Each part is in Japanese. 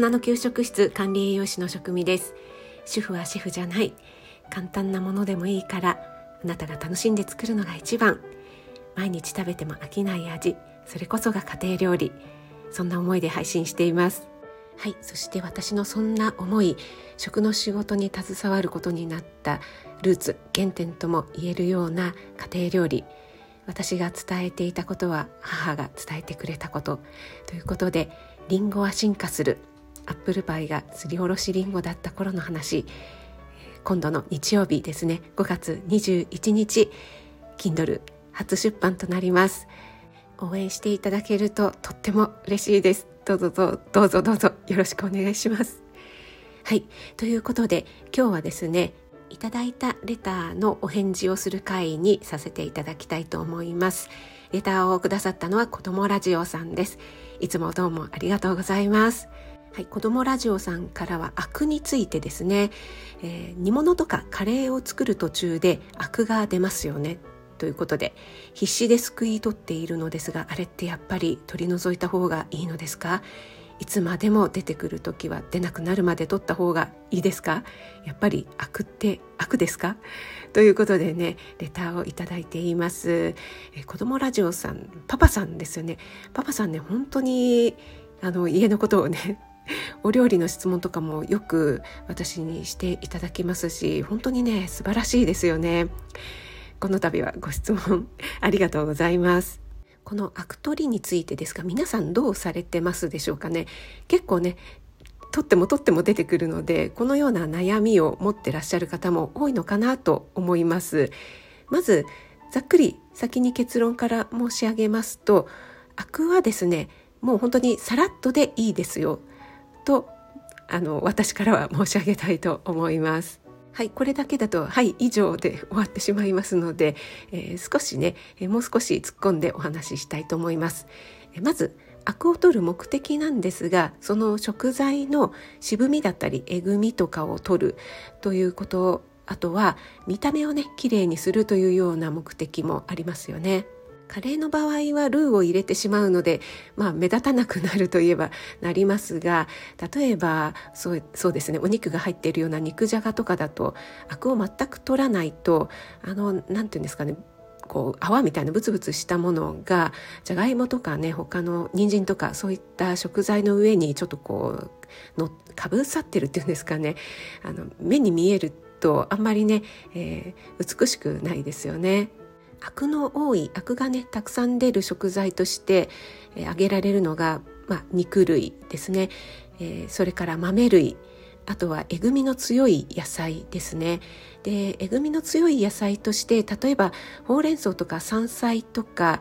人の給食室管理栄養士の職味です。主婦はシェフじゃない。簡単なものでもいいからあなたが楽しんで作るのが一番。毎日食べても飽きない味。それこそが家庭料理。そんな思いで配信しています。はい。そして私のそんな思い食の仕事に携わることになったルーツ原点とも言えるような家庭料理。私が伝えていたことは母が伝えてくれたこと。ということでリンゴは進化する。アップルパイがすりおろしリンゴだった頃の話。今度の日曜日ですね。5月21日 Kindle 初出版となります。応援していただけるととっても嬉しいです。どうぞどうどうぞどうぞよろしくお願いします。はい。ということで今日はですねいただいたレターのお返事をする会にさせていただきたいと思います。レターをくださったのは子供ラジオさんです。いつもどうもありがとうございます。はい、子供ラジオさんからはアクについてですね、えー、煮物とかカレーを作る途中でアクが出ますよね。ということで必死ですくい取っているのですがあれってやっぱり取り除いた方がいいのですか？いつまでも出てくる時は出なくなるまで取った方がいいですか？やっぱり悪って悪ですか？ということでねレターをいただいています、え子供ラジオさんパパさんですよね。パパさんね本当にあの家のことをね お料理の質問とかもよく私にしていただきますし本当にね素晴らしいですよね。この度はご質問ありがとうございます。このアク取りについてですが皆さんどうされてますでしょうかね？結構ね取っても取っても出てくるのでこのような悩みを持ってらっしゃる方も多いのかなと思います。まずざっくり先に結論から申し上げますとアクはですねもう本当にさらっとでいいですよ。とあの私からは申し上げたいと思います。はい、これだけだと、はい、以上で終わってしまいますので、えー、少しね、え、もう少し突っ込んでお話ししたいと思います。え、まず、アクを取る目的なんですが、その食材の渋みだったり、えぐみとかを取るということあとは見た目をね、綺麗にするというような目的もありますよね。カレーの場合はルーを入れてしまうので、まあ、目立たなくなるといえばなりますが例えばそうそうですねお肉が入っているような肉じゃがとかだとアクを全く取らないとあの何て言うんですかねこう泡みたいなブツブツしたものがじゃがいもとかね他の人参とかそういった食材の上にちょっとこうのかぶさってるっていうんですかねあの目に見えるとあんまりね、えー、美しくないですよね。アクの多いアクがねたくさん出る食材として、えー、挙げられるのが、まあ、肉類ですね、えー、それから豆類あとはえぐみの強い野菜ですね。でえぐみの強い野菜として例えばほうれん草とか山菜とか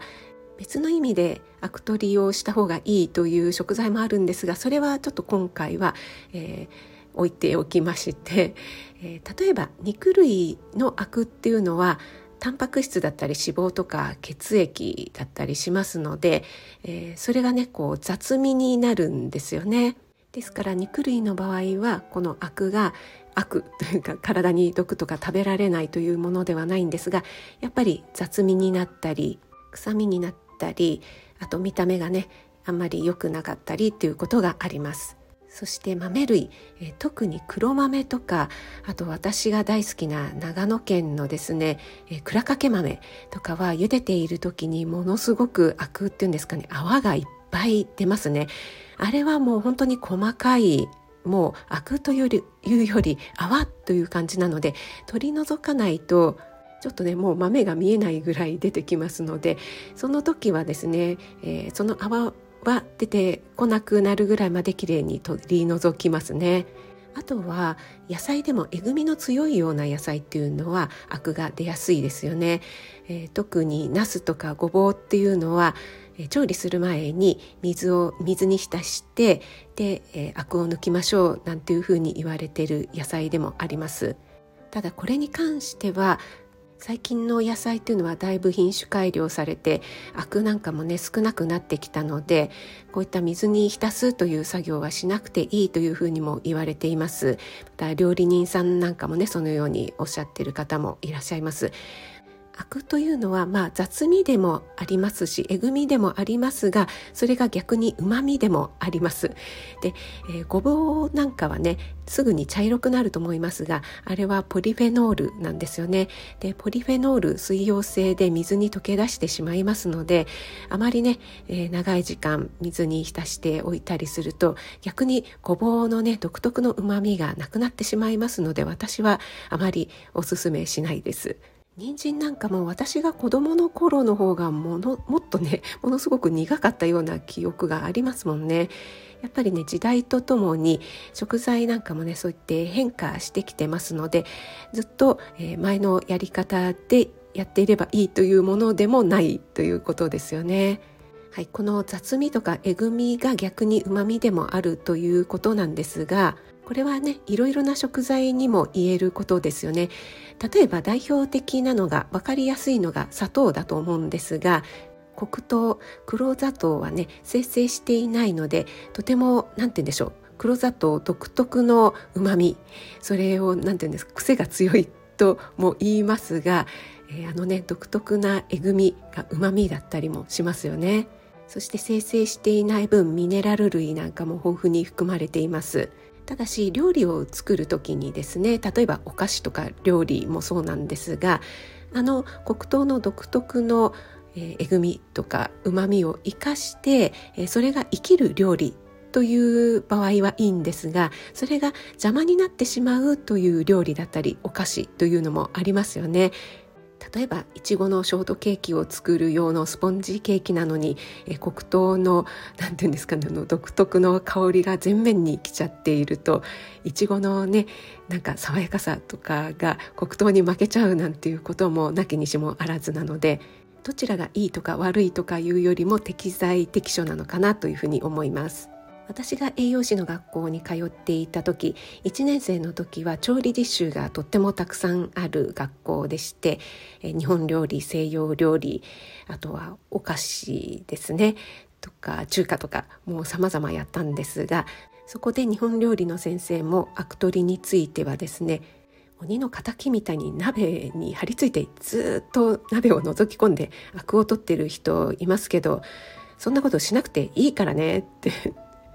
別の意味でアク取りをした方がいいという食材もあるんですがそれはちょっと今回は、えー、置いておきまして、えー、例えば肉類のアクっていうのはタンパク質だったり脂肪とか血液だったりしますので、えー、それがねこう雑味になるんですよね。ですから肉類の場合はこのアクが悪というか体に毒とか食べられないというものではないんですがやっぱり雑味になったり臭みになったりあと見た目がねあんまり良くなかったりっていうことがあります。そして豆類、え特に黒豆とかあと私が大好きな長野県のですね、え倉掛豆とかは茹でている時にものすごくアクっていうんですかね泡がいっぱい出ますね。あれはもう本当に細かいもうアクというよりいうより泡という感じなので取り除かないとちょっとねもう豆が見えないぐらい出てきますのでその時はですね、えー、その泡は出てこなくなるぐらいまできれいに取り除きますね。あとは野菜でもえぐみの強いような野菜っていうのはアクが出やすいですよね。えー、特にナスとかごぼうっていうのは、えー、調理する前に水を水に浸してで、えー、アクを抜きましょうなんていうふうに言われてる野菜でもあります。ただこれに関しては最近の野菜っていうのはだいぶ品種改良されてアクなんかもね少なくなってきたのでこういった水に浸すという作業はしなくていいというふうにも言われています。また料理人さんなんかもねそのようにおっしゃってる方もいらっしゃいます。アクというのはまあ雑味でもありますしえぐみでもありますがそれが逆にうまみでもあります。で、えー、ごぼうなんかはねすぐに茶色くなると思いますがあれはポリフェノールなんですよね。でポリフェノール水溶性で水に溶け出してしまいますのであまりね、えー、長い時間水に浸しておいたりすると逆にごぼうのね独特のうまみがなくなってしまいますので私はあまりおすすめしないです。人参なんかも私が子供の頃の方がもの もっとね ものすごく苦かったような記憶がありますもんね。やっぱりね時代とともに食材なんかもねそういって変化してきてますのでずっと、え前のやり方でやっていればいいというものでもないということですよね。はい、この雑味とかえぐみが逆にうまみでもあるということなんですがこれはねいろいろな食材にも言えることですよね。例えば代表的なのが分かりやすいのが砂糖だと思うんですが黒糖黒砂糖はね生成していないのでとても何て言うんでしょう黒砂糖独特のうまみそれを何て言うんですか癖が強いとも言いますが、えー、あのね独特なえぐみがうまみだったりもしますよね。そして生成していない分ミネラル類なんかも豊富に含まれています。ただし料理を作る時にですね例えばお菓子とか料理もそうなんですがあの黒糖の独特のえぐみとかうまみを生かして、それが生きる料理という場合はいいんですがそれが邪魔になってしまうという料理だったりお菓子というのもありますよね。例えばいちごのショートケーキを作る用のスポンジケーキなのにえ黒糖の何て言うんですかねの独特の香りが全面に来ちゃっているといちごのねなんか爽やかさとかが黒糖に負けちゃうなんていうこともなきにしもあらずなのでどちらがいいとか悪いとかいうよりも適材適所なのかなというふうに思います。私が栄養士の学校に通っていた時1年生の時は調理実習がとってもたくさんある学校でして日本料理西洋料理あとはお菓子ですねとか中華とかもう様々やったんですがそこで日本料理の先生もアク取りについてはですね鬼の敵みたいに鍋に張り付いてずっと鍋を覗き込んでアクを取ってる人いますけどそんなことしなくていいからねって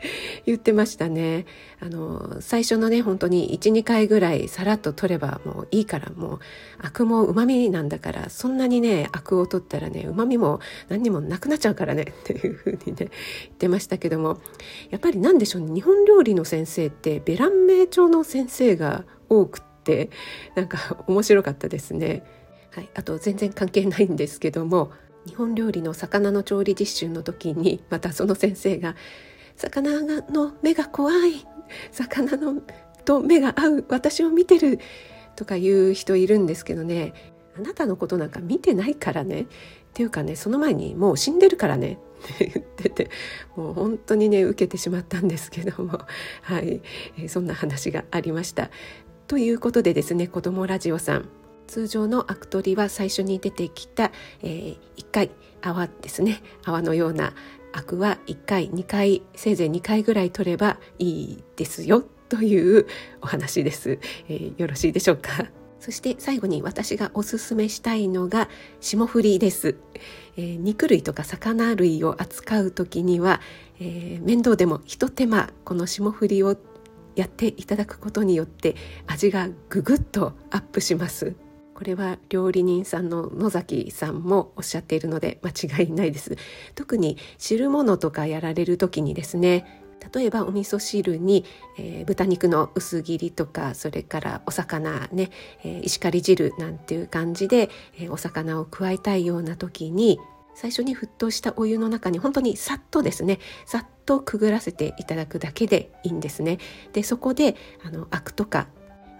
言ってましたね。あの、最初のね、本当に1、2回ぐらいさらっと取ればもういいから、もう、アクも旨味なんだから、そんなにね、アクを取ったらね、旨味も何にもなくなっちゃうからね、っていうふうにね、言ってましたけども、やっぱりなんでしょうね、日本料理の先生って、ベラン名調の先生が多くって、なんか面白かったですね。はい、あと全然関係ないんですけども日本料理の魚の調理実習の時にまたその先生が魚の目が怖い魚のと目が合う私を見てるとか言う人いるんですけどねあなたのことなんか見てないからねっていうかねその前にもう死んでるからね。って言っててもう本当にね受けてしまったんですけども。はい、え、そんな話がありました。ということでですね子どもラジオさん。通常のアク取りは最初に出てきた、えー、1回泡ですね。泡のようなアクは1回2回せいぜい2回ぐらい取ればいいですよというお話です、えー、よろしいでしょうか？そして最後に私がおすすめしたいのが霜降りです、えー、肉類とか魚類を扱う時には、えー、面倒でもひと手間この霜降りをやっていただくことによって味がぐぐっとアップします。これは料理人さんの野崎さんもおっしゃっているので間違いないです特に汁物とかやられる時にですね例えばお味噌汁に、えー、豚肉の薄切りとかそれからお魚ね、えー、石狩汁なんていう感じで、えー、お魚を加えたいような時に最初に沸騰したお湯の中に本当にさっとですねさっとくぐらせていただくだけでいいんですね。でそこであのアクとか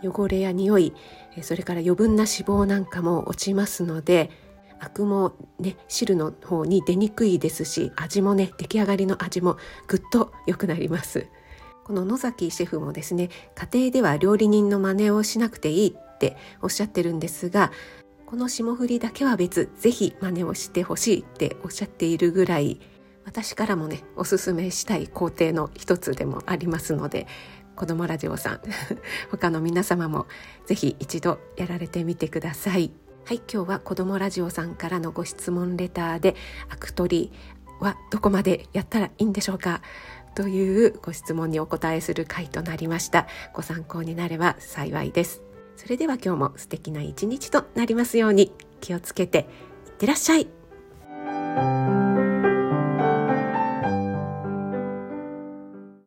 汚れや匂いそれから余分な脂肪なんかも落ちますのでアクもね汁の方に出にくいですし味もね出来上がりの味もぐっと良くなります。この野崎シェフもですね家庭では料理人の真似をしなくていいっておっしゃってるんですがこの霜降りだけは別ぜひ真似をしてほしいっておっしゃっているぐらい私からもねおすすめしたい工程の一つでもありますので子供ラジオさん。他の皆様もぜひ一度やられてみてください。はい今日は子どもラジオさんからのご質問レターでアク取りはどこまでやったらいいんでしょうか？というご質問にお答えする回となりました。ご参考になれば幸いです。それでは今日も素敵な一日となりますように気をつけていってらっしゃい。